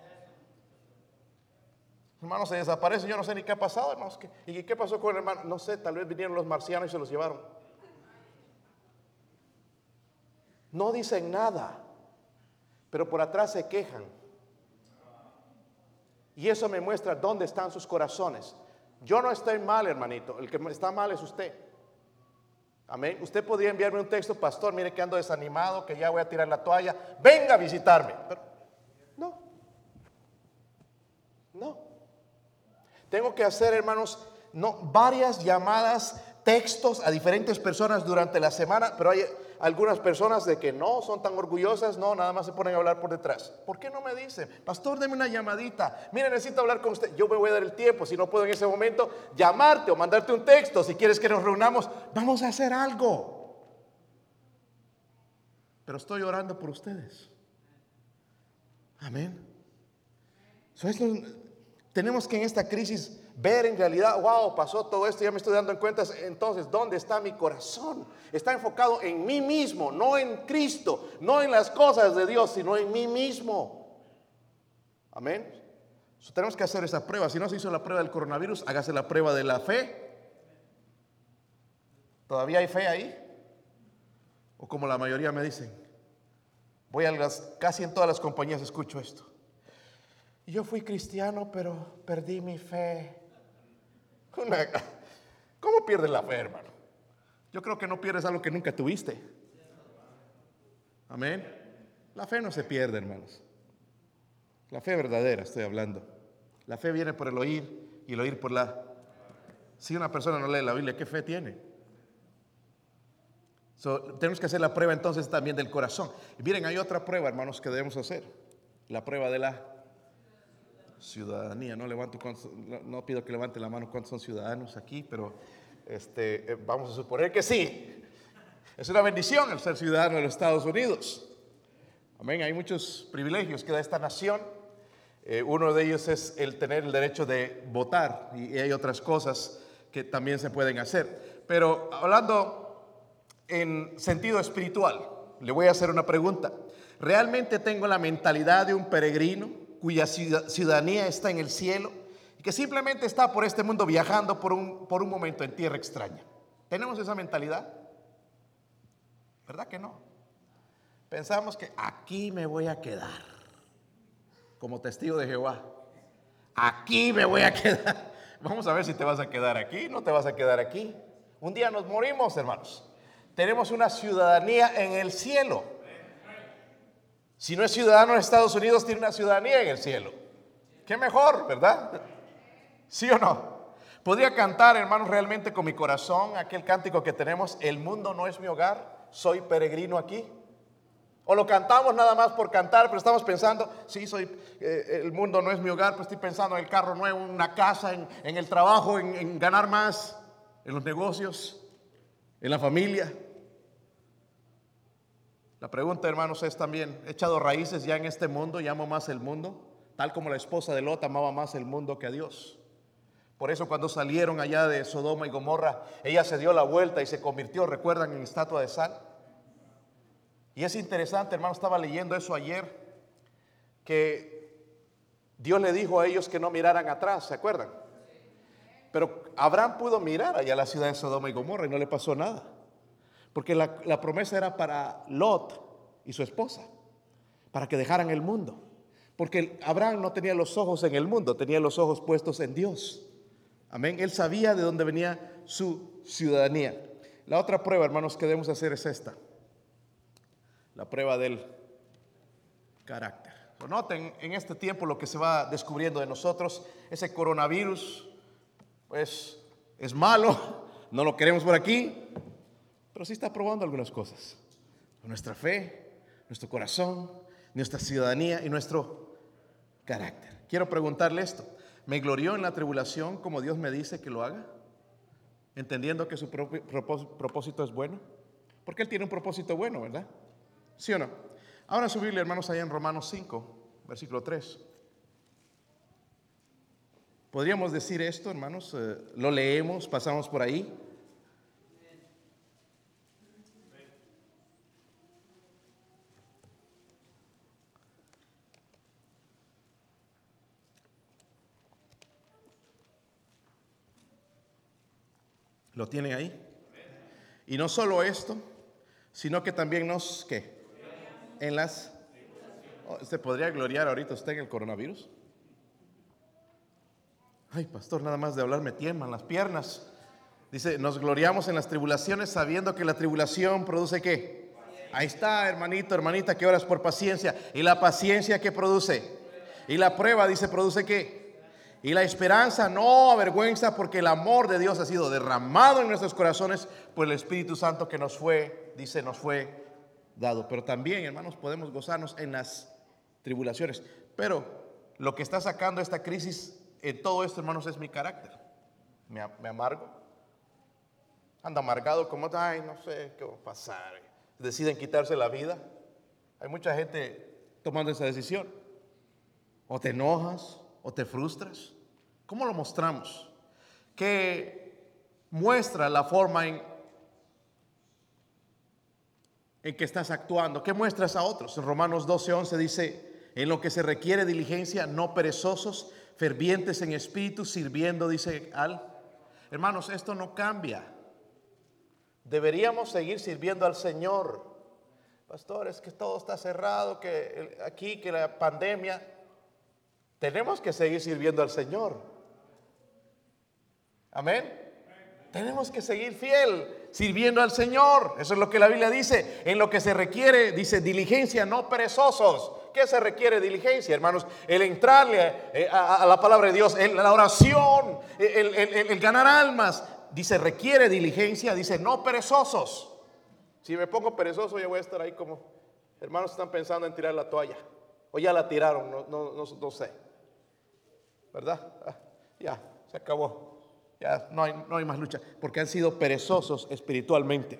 S1: Hermano, se desaparece, yo no sé ni qué ha pasado, hermanos. ¿Y qué pasó con el hermano? No sé, tal vez vinieron los marcianos y se los llevaron. No dicen nada, pero por atrás se quejan. Y eso me muestra dónde están sus corazones. Yo no estoy mal, hermanito. El que está mal es usted. Amén. Usted podría enviarme un texto, pastor, mire que ando desanimado, que ya voy a tirar la toalla. Venga a visitarme. Pero, no. No. Tengo que hacer, hermanos, no, varias llamadas, textos a diferentes personas durante la semana, pero hay algunas personas de que no son tan orgullosas, no, nada más se ponen a hablar por detrás. ¿Por qué no me dicen, pastor, deme una llamadita? Mire, necesito hablar con usted. Yo me voy a dar el tiempo, si no puedo en ese momento, llamarte o mandarte un texto. Si quieres que nos reunamos, vamos a hacer algo. Pero estoy orando por ustedes. Amén. So, esto, tenemos que en esta crisis ver en realidad, wow, pasó todo esto, ya me estoy dando en cuenta, entonces, ¿dónde está mi corazón? Está enfocado en mí mismo, no en Cristo, no en las cosas de Dios, sino en mí mismo. Amén. tenemos que hacer esa prueba. Si no se hizo la prueba del coronavirus, hágase la prueba de la fe. ¿Todavía hay fe ahí? O como la mayoría me dicen, voy a las, casi en todas las compañías escucho esto. Yo fui cristiano, pero perdí mi fe. ¿Cómo pierdes la fe, hermano? Yo creo que no pierdes algo que nunca tuviste. Amén. La fe no se pierde, hermanos. La fe verdadera, estoy hablando. La fe viene por el oír y el oír por la... Si una persona no lee la Biblia, ¿qué fe tiene? tenemos que hacer la prueba entonces también del corazón. Y miren, hay otra prueba, hermanos, que debemos hacer. La prueba de la ciudadanía. No, levanto, no pido que levante la mano cuántos son ciudadanos aquí, pero este, eh, vamos a suponer que sí. Es una bendición el ser ciudadano de los Estados Unidos. Amén. Hay muchos privilegios que da esta nación. Eh, uno de ellos es el tener el derecho de votar y hay otras cosas que también se pueden hacer. Pero hablando en sentido espiritual, le voy a hacer una pregunta. ¿Realmente tengo la mentalidad de un peregrino? Cuya ciudadanía está en el cielo y que simplemente está por este mundo viajando por un, por un momento en tierra extraña. ¿Tenemos esa mentalidad? ¿Verdad que no? Pensamos que aquí me voy a quedar como testigo de Jehová. Aquí me voy a quedar. Vamos a ver si te vas a quedar aquí, no te vas a quedar aquí. Un día nos morimos, hermanos. Tenemos una ciudadanía en el cielo. Si no es ciudadano de Estados Unidos, tiene una ciudadanía en el cielo. Qué mejor, ¿verdad? ¿Sí o no? Podría cantar, hermanos, realmente con mi corazón aquel cántico que tenemos, el mundo no es mi hogar, soy peregrino aquí. O lo cantamos nada más por cantar, pero estamos pensando, sí, soy, eh, el mundo no es mi hogar, pues estoy pensando en el carro nuevo, en una casa, en, el trabajo, en ganar más, en los negocios, en la familia. La pregunta, hermanos, es también, ¿he echado raíces ya en este mundo y amo más el mundo? Tal como la esposa de Lot amaba más el mundo que a Dios. Por eso cuando salieron allá de Sodoma y Gomorra, ella se dio la vuelta y se convirtió, recuerdan, en estatua de sal. Y es interesante, hermano, estaba leyendo eso ayer, que Dios le dijo a ellos que no miraran atrás, ¿se acuerdan? Pero Abraham pudo mirar allá a la ciudad de Sodoma y Gomorra y no le pasó nada. Porque la, promesa era para Lot y su esposa, para que dejaran el mundo. Porque Abraham no tenía los ojos en el mundo, tenía los ojos puestos en Dios. Amén. Él sabía de dónde venía su ciudadanía. La otra prueba, hermanos, que debemos hacer es esta. La prueba del carácter. noten en este tiempo lo que se va descubriendo de nosotros. Ese coronavirus, pues es malo, no lo queremos por aquí, pero sí está probando algunas cosas. Nuestra fe, nuestro corazón, nuestra ciudadanía y nuestro carácter. Quiero preguntarle esto. ¿Me glorió en la tribulación como Dios me dice que lo haga? Entendiendo que su propósito es bueno. Porque Él tiene un propósito bueno, ¿verdad? ¿Sí o no? Ahora su Biblia, hermanos, allá en Romanos 5, versículo 3. Podríamos decir esto, hermanos, eh, lo leemos, pasamos por ahí. ¿Lo tienen ahí? Y no solo esto, sino que también nos, ¿qué? En las... Oh, ¿Se podría gloriar ahorita usted en el coronavirus? Ay, pastor, nada más de hablar me tiemblan las piernas. Dice, nos gloriamos en las tribulaciones sabiendo que la tribulación produce qué. Ahí está, hermanito, hermanita, que oras por paciencia. ¿Y la paciencia qué produce? Y la prueba, dice, produce qué? Y la esperanza no avergüenza porque el amor de Dios ha sido derramado en nuestros corazones por el Espíritu Santo que nos fue, dice, nos fue dado. Pero también, hermanos, podemos gozarnos en las tribulaciones. Pero lo que está sacando esta crisis en todo esto, hermanos, es mi carácter. Me, amargo. Anda amargado como, ay, no sé qué va a pasar. Deciden quitarse la vida. Hay mucha gente tomando esa decisión. O te enojas, o te frustras? ¿Cómo lo mostramos? ¿Qué muestra la forma en, que estás actuando? ¿Qué muestras a otros? En Romanos 12:11 dice, en lo que se requiere diligencia, no perezosos, fervientes en espíritu, sirviendo, dice al. Hermanos, esto no cambia. Deberíamos seguir sirviendo al Señor. Pastores, que todo está cerrado, que aquí, que la pandemia, tenemos que seguir sirviendo al Señor. Amén. Tenemos que seguir fiel, sirviendo al Señor. Eso es lo que la Biblia dice. En lo que se requiere, dice, diligencia, no perezosos. ¿Qué se requiere diligencia, hermanos? El entrarle eh, a, la palabra de Dios, la oración, el, ganar almas. Dice, requiere diligencia, dice, no perezosos. Si me pongo perezoso, ya voy a estar ahí como, hermanos están pensando en tirar la toalla. O ya la tiraron, no sé. ¿Verdad? Ah, ya, se acabó. Ya no hay, no hay más lucha, porque han sido perezosos espiritualmente.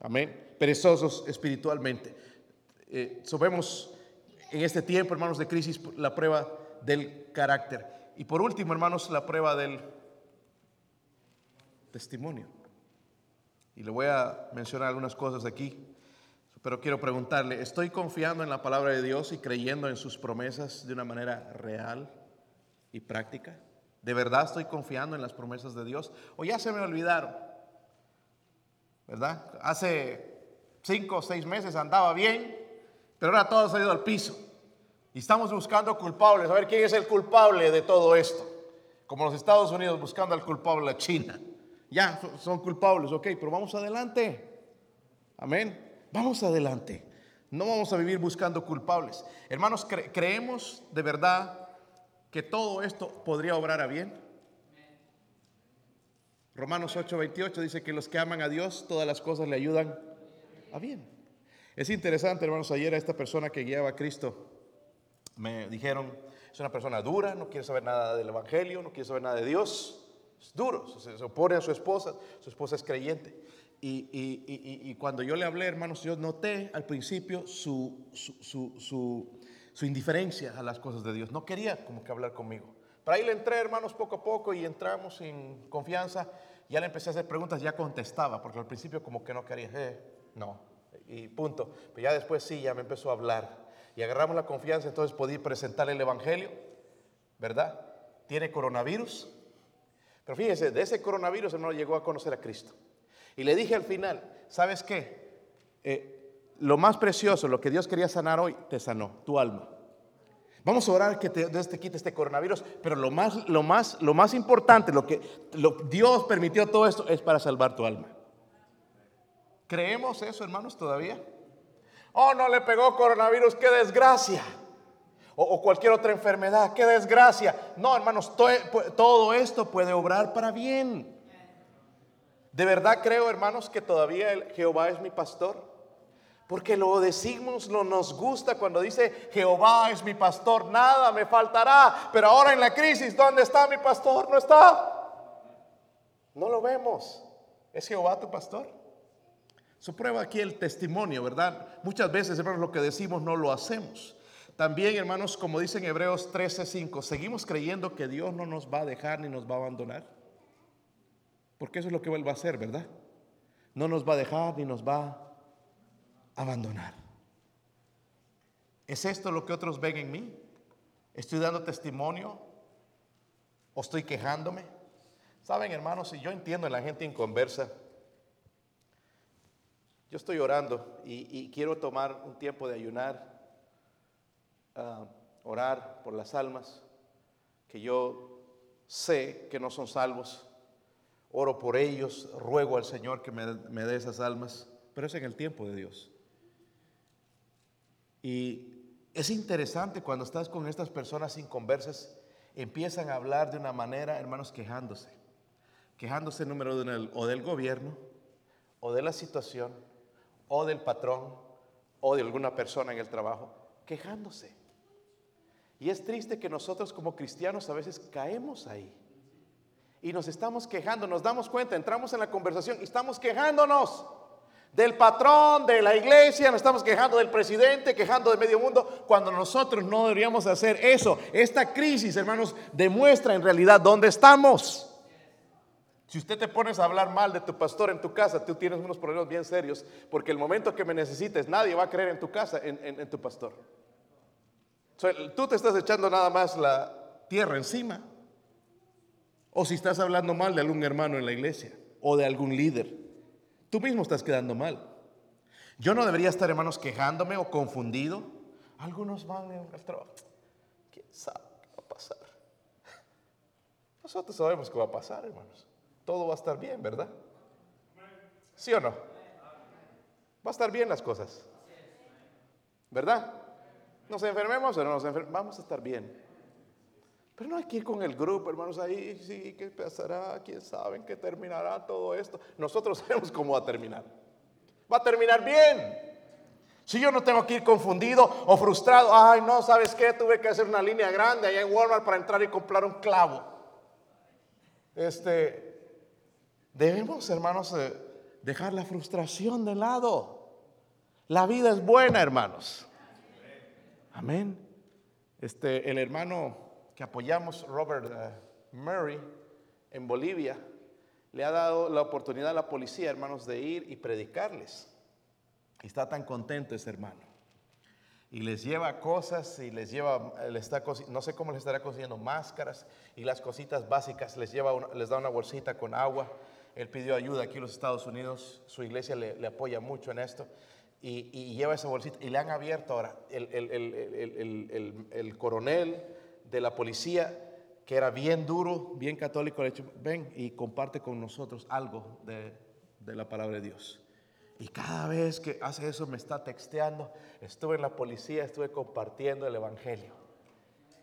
S1: Amén. Perezosos espiritualmente. Eh, en este tiempo, hermanos, de crisis, la prueba del carácter. Y por último, hermanos, la prueba del testimonio. Y le voy a mencionar algunas cosas aquí, pero quiero preguntarle, ¿estoy confiando en la palabra de Dios y creyendo en sus promesas de una manera real? Y práctica? ¿De verdad estoy confiando en las promesas de Dios? ¿O ya se me olvidaron? ¿Verdad? Hace cinco o seis meses andaba bien, pero ahora todo ha salido al piso. Y estamos buscando culpables. A ver quién es el culpable de todo esto. Como los Estados Unidos buscando al culpable, la China. Ya son culpables, ok, pero vamos adelante. Amén. Vamos adelante. No vamos a vivir buscando culpables. Hermanos, creemos de verdad que todo esto podría obrar a bien? Romanos 8:28 dice que los que aman a Dios, todas las cosas le ayudan a bien. Es interesante, hermanos, ayer a esta persona que guiaba a Cristo me dijeron, es una persona dura, no quiere saber nada del Evangelio, no quiere saber nada de Dios, es duro, se, opone a su esposa, su esposa es creyente. Y, cuando yo le hablé, hermanos, yo noté al principio su, su su indiferencia a las cosas de Dios. No quería como que hablar conmigo. Pero ahí le entré, hermanos, poco a poco y entramos sin confianza. Ya le empecé a hacer preguntas, ya contestaba, porque al principio como que no quería, eh, no, y punto. Pero ya después sí, ya me empezó a hablar. Y agarramos la confianza, entonces podí presentarle el Evangelio, ¿verdad? Tiene coronavirus. Pero fíjese, de ese coronavirus, hermano, llegó a conocer a Cristo. Y le dije al final, ¿sabes qué? Eh, lo más precioso, lo que Dios quería sanar hoy, te sanó, tu alma. Vamos a orar que te, Dios te quite este coronavirus, pero lo más, lo más, lo más importante, lo que Dios permitió todo esto es para salvar tu alma. ¿Creemos eso, hermanos, todavía? Oh, no le pegó coronavirus, qué desgracia. o, cualquier otra enfermedad, qué desgracia. No, hermanos, todo esto puede obrar para bien. De verdad creo, hermanos, que todavía Jehová es mi pastor. Porque lo decimos, no nos gusta cuando dice Jehová es mi pastor, nada me faltará. Pero ahora en la crisis, ¿dónde está mi pastor? No está. No lo vemos. ¿Es Jehová tu pastor? Su prueba aquí el testimonio, ¿verdad? Muchas veces, hermanos, lo que decimos no lo hacemos. También, hermanos, como dice en Hebreos 13:5, seguimos creyendo que Dios no nos va a dejar ni nos va a abandonar. Porque eso es lo que Él va a hacer, ¿verdad? No nos va a dejar ni nos va a abandonar. ¿Es esto lo que otros ven en mí? ¿Estoy dando testimonio? ¿O estoy quejándome? Saben, hermanos, si yo entiendo a la gente inconversa, yo estoy orando y, quiero tomar un tiempo de ayunar, ah, orar por las almas que yo sé que no son salvos oro por ellos, ruego al Señor que me, dé esas almas, pero es en el tiempo de Dios. Y es interesante cuando estás con estas personas sin conversas, empiezan a hablar de una manera, hermanos, quejándose. Quejándose, número uno, o del gobierno, o de la situación, o del patrón, o de alguna persona en el trabajo, quejándose. Y es triste que nosotros como cristianos a veces caemos ahí y nos estamos quejando, nos damos cuenta, entramos en la conversación y estamos quejándonos del patrón, de la iglesia, nos estamos quejando del presidente, quejando del medio mundo, cuando nosotros no deberíamos hacer eso. Esta crisis, hermanos, demuestra en realidad dónde estamos. Si usted te pones a hablar mal de tu pastor en tu casa, tú tienes unos problemas bien serios, porque el momento que me necesites, nadie va a creer en tu casa, en, tu pastor. tú te estás echando nada más la tierra encima. O si estás hablando mal de algún hermano en la iglesia o de algún líder, tú mismo estás quedando mal. Yo no debería estar, hermanos, quejándome o confundido. Algunos van al trabajo. ¿Quién sabe qué va a pasar? Nosotros sabemos qué va a pasar, hermanos. Todo va a estar bien, ¿verdad? ¿Sí o no? Va a estar bien las cosas. ¿Verdad? ¿Nos enfermemos o no nos enfermemos? Vamos a estar bien. Pero no hay que ir con el grupo, hermanos, ahí sí, ¿qué pasará? ¿Quién sabe qué terminará todo esto? Nosotros sabemos cómo va a terminar. Va a terminar bien. Si yo no tengo que ir confundido o frustrado, ay, no, ¿sabes qué? Tuve que hacer una línea grande allá en Walmart para entrar y comprar un clavo. Este, debemos, hermanos, eh, dejar la frustración de lado. La vida es buena, hermanos. Amén. Este, el hermano que apoyamos, Robert eh, Murray, en Bolivia, le ha dado la oportunidad a la policía, hermanos, de ir y predicarles. Y está tan contento ese hermano. Y les lleva cosas y les lleva, está, no sé cómo les estará consiguiendo máscaras y las cositas básicas, les, lleva les da una bolsita con agua. Él pidió ayuda aquí en los Estados Unidos, su iglesia le, apoya mucho en esto. Y, lleva esa bolsita y le han abierto ahora. El, el coronel de la policía, que era bien duro, bien católico, le dicho, ven y comparte con nosotros algo de, la palabra de Dios. Y cada vez que hace eso me está texteando, estuve en la policía, estuve compartiendo el Evangelio.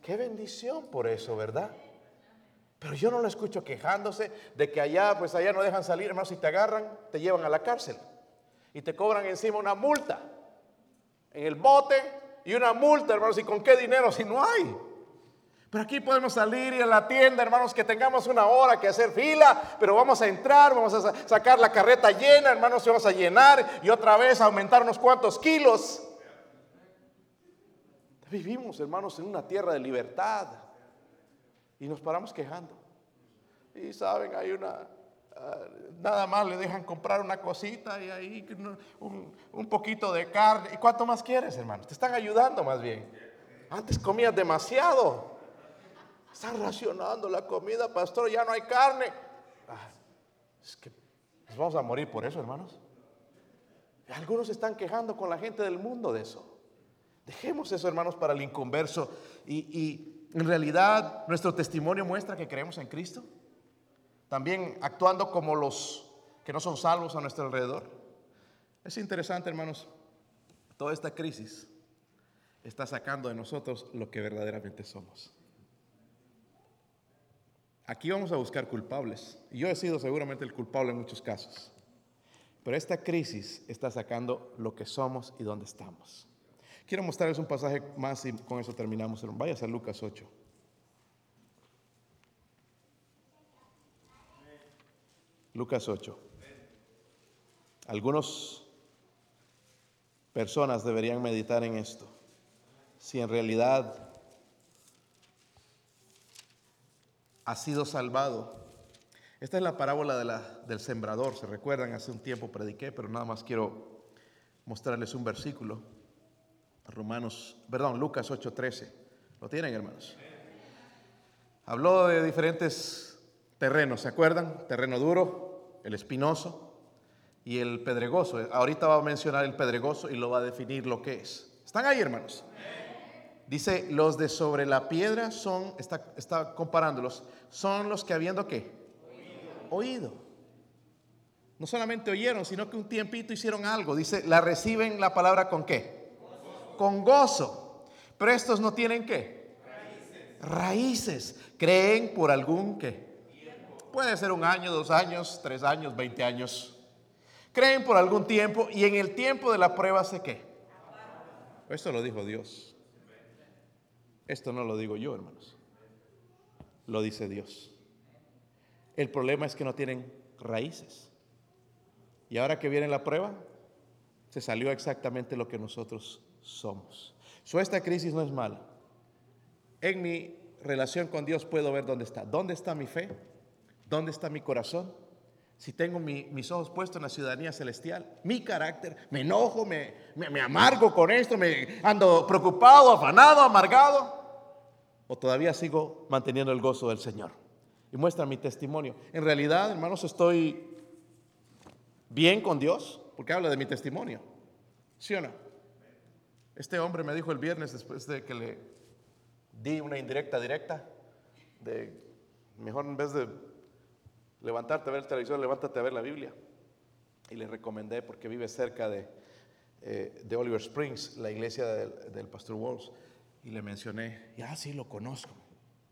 S1: Qué bendición por eso, ¿verdad? Pero yo no lo escucho quejándose de que allá, pues allá no dejan salir, hermano, si te agarran, te llevan a la cárcel y te cobran encima una multa en el bote y una multa, hermanos, ¿y con qué dinero si no hay? Pero aquí podemos salir y a la tienda, hermanos, que tengamos una hora que hacer fila, pero vamos a entrar, vamos a sacar la carreta llena, hermanos, y vamos a llenar y otra vez aumentar unos cuantos kilos. Vivimos, hermanos, en una tierra de libertad y nos paramos quejando. Y saben, hay una, ah, nada más le dejan comprar una cosita y ahí un, un poquito de carne. ¿Y cuánto más quieres, hermanos? Te están ayudando más bien. Antes comías demasiado. Están racionando la comida, pastor, ya no hay carne. Ah, es que nos vamos a morir por eso, hermanos. Algunos están quejando con la gente del mundo de eso. Dejemos eso, hermanos, para el inconverso. Y, y en realidad nuestro testimonio muestra que creemos en Cristo. También actuando como los que no son salvos a nuestro alrededor. Es interesante, hermanos, toda esta crisis está sacando de nosotros lo que verdaderamente somos. Aquí vamos a buscar culpables. Yo he sido seguramente el culpable en muchos casos. Pero esta crisis está sacando lo que somos y dónde estamos. Quiero mostrarles un pasaje más y con eso terminamos. Vaya a Lucas 8. Lucas 8. Algunas personas deberían meditar en esto. Si en realidad ha sido salvado. Esta es la parábola del sembrador, se recuerdan, hace un tiempo prediqué, pero nada más quiero mostrarles un versículo. Romanos, perdón, Lucas 8:13. ¿Lo tienen, hermanos? Habló de diferentes terrenos, ¿se acuerdan? Terreno duro, el espinoso y el pedregoso. Ahorita va a mencionar el pedregoso y lo va a definir lo que es. ¿Están ahí, hermanos? Dice, los de sobre la piedra son, está, está comparándolos, son los que habiendo qué? Oído. No solamente oyeron, sino que un tiempito hicieron algo. Dice, la reciben la palabra con qué? Con gozo. Pero estos no tienen qué? Raíces. Creen por algún qué? Puede ser un año, dos años, tres años, veinte años. Creen por algún tiempo y en el tiempo de la prueba se qué? Esto lo dijo Dios. Esto no lo digo yo, hermanos. Lo dice Dios. El problema es que no tienen raíces. Y ahora que viene la prueba, se salió exactamente lo que nosotros somos. So, esta crisis no es mala. En mi relación con Dios puedo ver dónde está. ¿Dónde está mi fe? ¿Dónde está mi corazón? Si tengo mis ojos puestos en la ciudadanía celestial, mi carácter, me enojo, me, me amargo con esto, me ando preocupado, afanado, amargado o todavía sigo manteniendo el gozo del Señor? Y muestra mi testimonio. En realidad, hermanos, estoy bien con Dios porque habla de mi testimonio. ¿Sí o no? Este hombre me dijo el viernes después de que le di una indirecta directa de mejor en vez de levantarte a ver el levántate a ver la Biblia. Y le recomendé porque vive cerca de, eh, de Oliver Springs, la iglesia del, del pastor Walls y le mencioné, ya sí lo conozco.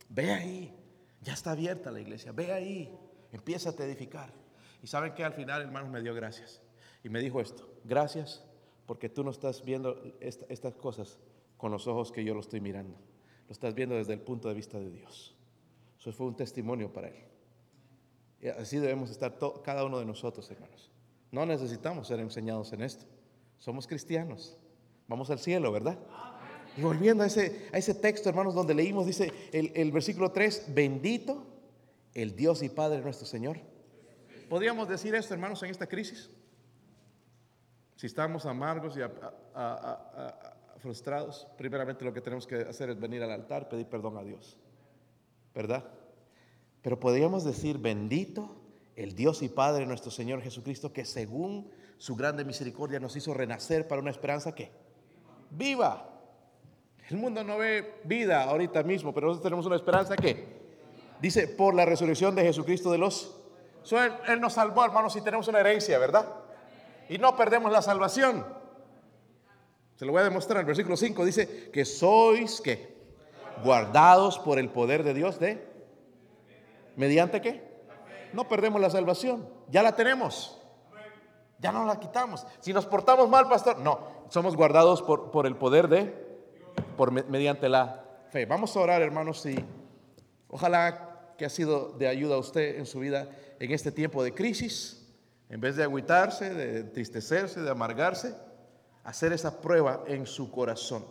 S1: Ve ahí, ya está abierta la iglesia, ve ahí, empieza a edificar. Y saben que al final, hermano, me dio gracias. Y me dijo esto, gracias porque tú no estás viendo estas cosas con los ojos que yo lo estoy mirando. Lo estás viendo desde el punto de vista de Dios. Eso fue un testimonio para él. Y así debemos estar cada uno de nosotros, hermanos. No necesitamos ser enseñados en esto. Somos cristianos. Vamos al cielo, ¿verdad? Y volviendo a ese, a ese texto, hermanos, donde leímos, dice el, el versículo 3, bendito el Dios y Padre nuestro Señor. ¿Podríamos decir esto, hermanos, en esta crisis? Si estamos amargos y frustrados, primeramente lo que tenemos que hacer es venir al altar, pedir perdón a Dios. ¿Verdad? Pero podríamos decir, bendito el Dios y Padre nuestro Señor Jesucristo, que según su grande misericordia nos hizo renacer para una esperanza que viva el mundo no ve vida ahorita mismo, pero nosotros tenemos una esperanza que dice por la resurrección de Jesucristo de los. él, nos salvó, hermanos, y tenemos una herencia, ¿verdad? Y no perdemos la salvación. Se lo voy a demostrar. El versículo 5 dice que sois que guardados por el poder de Dios de mediante qué? No perdemos la salvación, ya la tenemos. Ya no la quitamos. Si nos portamos mal, pastor, no, somos guardados por, por el poder de por, mediante la fe. Vamos a orar, hermanos, y ojalá que ha sido de ayuda a usted en su vida en este tiempo de crisis. En vez de agüitarse, de entristecerse, de amargarse, hacer esa prueba en su corazón.